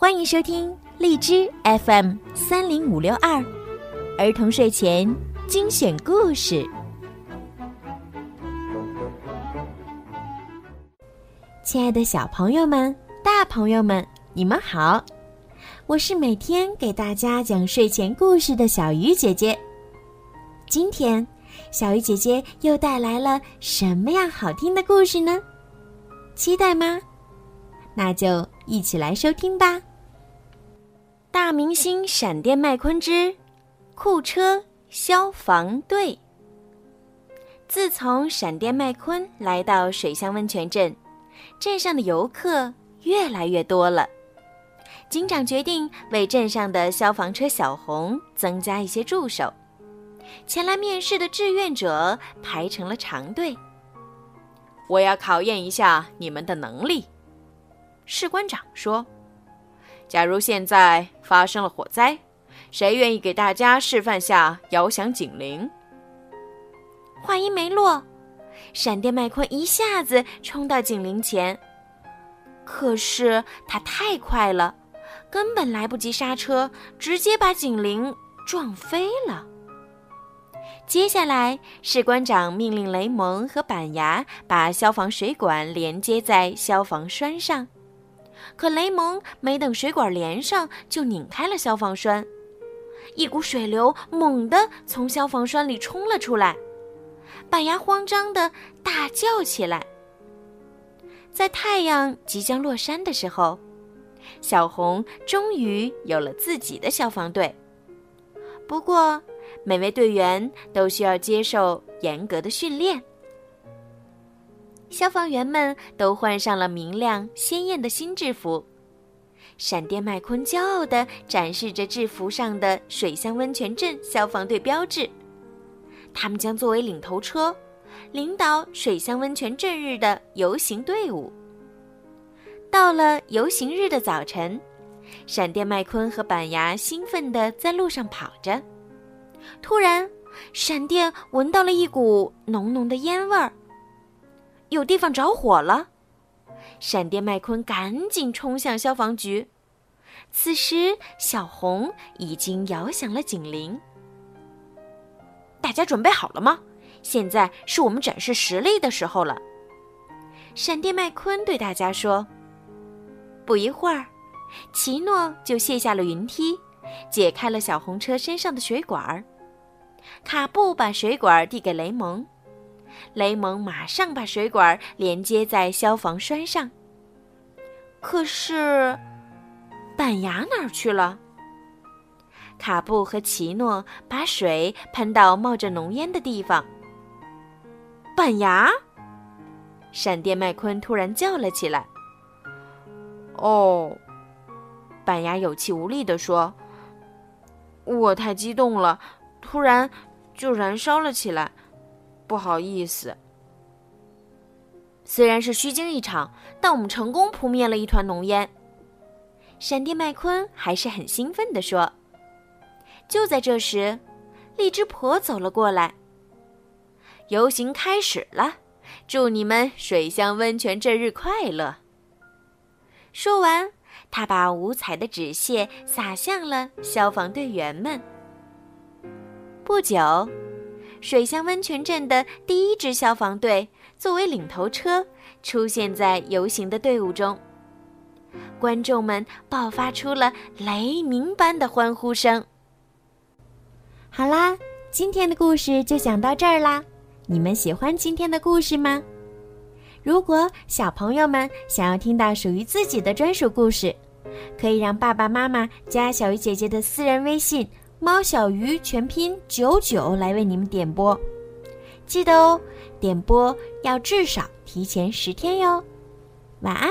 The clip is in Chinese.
欢迎收听荔枝 FM 三零五六二儿童睡前精选故事。亲爱的小朋友们、大朋友们，你们好！我是每天给大家讲睡前故事的小鱼姐姐。今天，小鱼姐姐又带来了什么样好听的故事呢？期待吗？那就一起来收听吧。大明星闪电麦昆之库车消防队。自从闪电麦昆来到水乡温泉镇，镇上的游客越来越多了。警长决定为镇上的消防车小红增加一些助手。前来面试的志愿者排成了长队。我要考验一下你们的能力。士官长说：“假如现在发生了火灾，谁愿意给大家示范下摇响警铃？”话音没落，闪电麦昆一下子冲到警铃前，可是他太快了，根本来不及刹车，直接把警铃撞飞了。接下来，士官长命令雷蒙和板牙把消防水管连接在消防栓上。可雷蒙没等水管连上，就拧开了消防栓，一股水流猛地从消防栓里冲了出来。板牙慌张地大叫起来。在太阳即将落山的时候，小红终于有了自己的消防队。不过，每位队员都需要接受严格的训练。消防员们都换上了明亮鲜艳的新制服，闪电麦昆骄傲地展示着制服上的水乡温泉镇消防队标志。他们将作为领头车，领导水乡温泉镇日的游行队伍。到了游行日的早晨，闪电麦昆和板牙兴奋地在路上跑着。突然，闪电闻到了一股浓浓的烟味儿。有地方着火了，闪电麦昆赶紧冲向消防局。此时，小红已经摇响了警铃。大家准备好了吗？现在是我们展示实力的时候了。闪电麦昆对大家说。不一会儿，奇诺就卸下了云梯，解开了小红车身上的水管。卡布把水管递给雷蒙。雷蒙马上把水管连接在消防栓上。可是，板牙哪儿去了？卡布和奇诺把水喷到冒着浓烟的地方。板牙！闪电麦昆突然叫了起来。哦，板牙有气无力地说：“我太激动了，突然就燃烧了起来。”不好意思，虽然是虚惊一场，但我们成功扑灭了一团浓烟。闪电麦昆还是很兴奋地说。就在这时，荔枝婆走了过来。游行开始了，祝你们水乡温泉这日快乐！说完，他把五彩的纸屑撒向了消防队员们。不久。水乡温泉镇的第一支消防队作为领头车出现在游行的队伍中，观众们爆发出了雷鸣般的欢呼声。好啦，今天的故事就讲到这儿啦。你们喜欢今天的故事吗？如果小朋友们想要听到属于自己的专属故事，可以让爸爸妈妈加小鱼姐姐的私人微信。猫小鱼全拼九九来为你们点播，记得哦，点播要至少提前十天哟。晚安。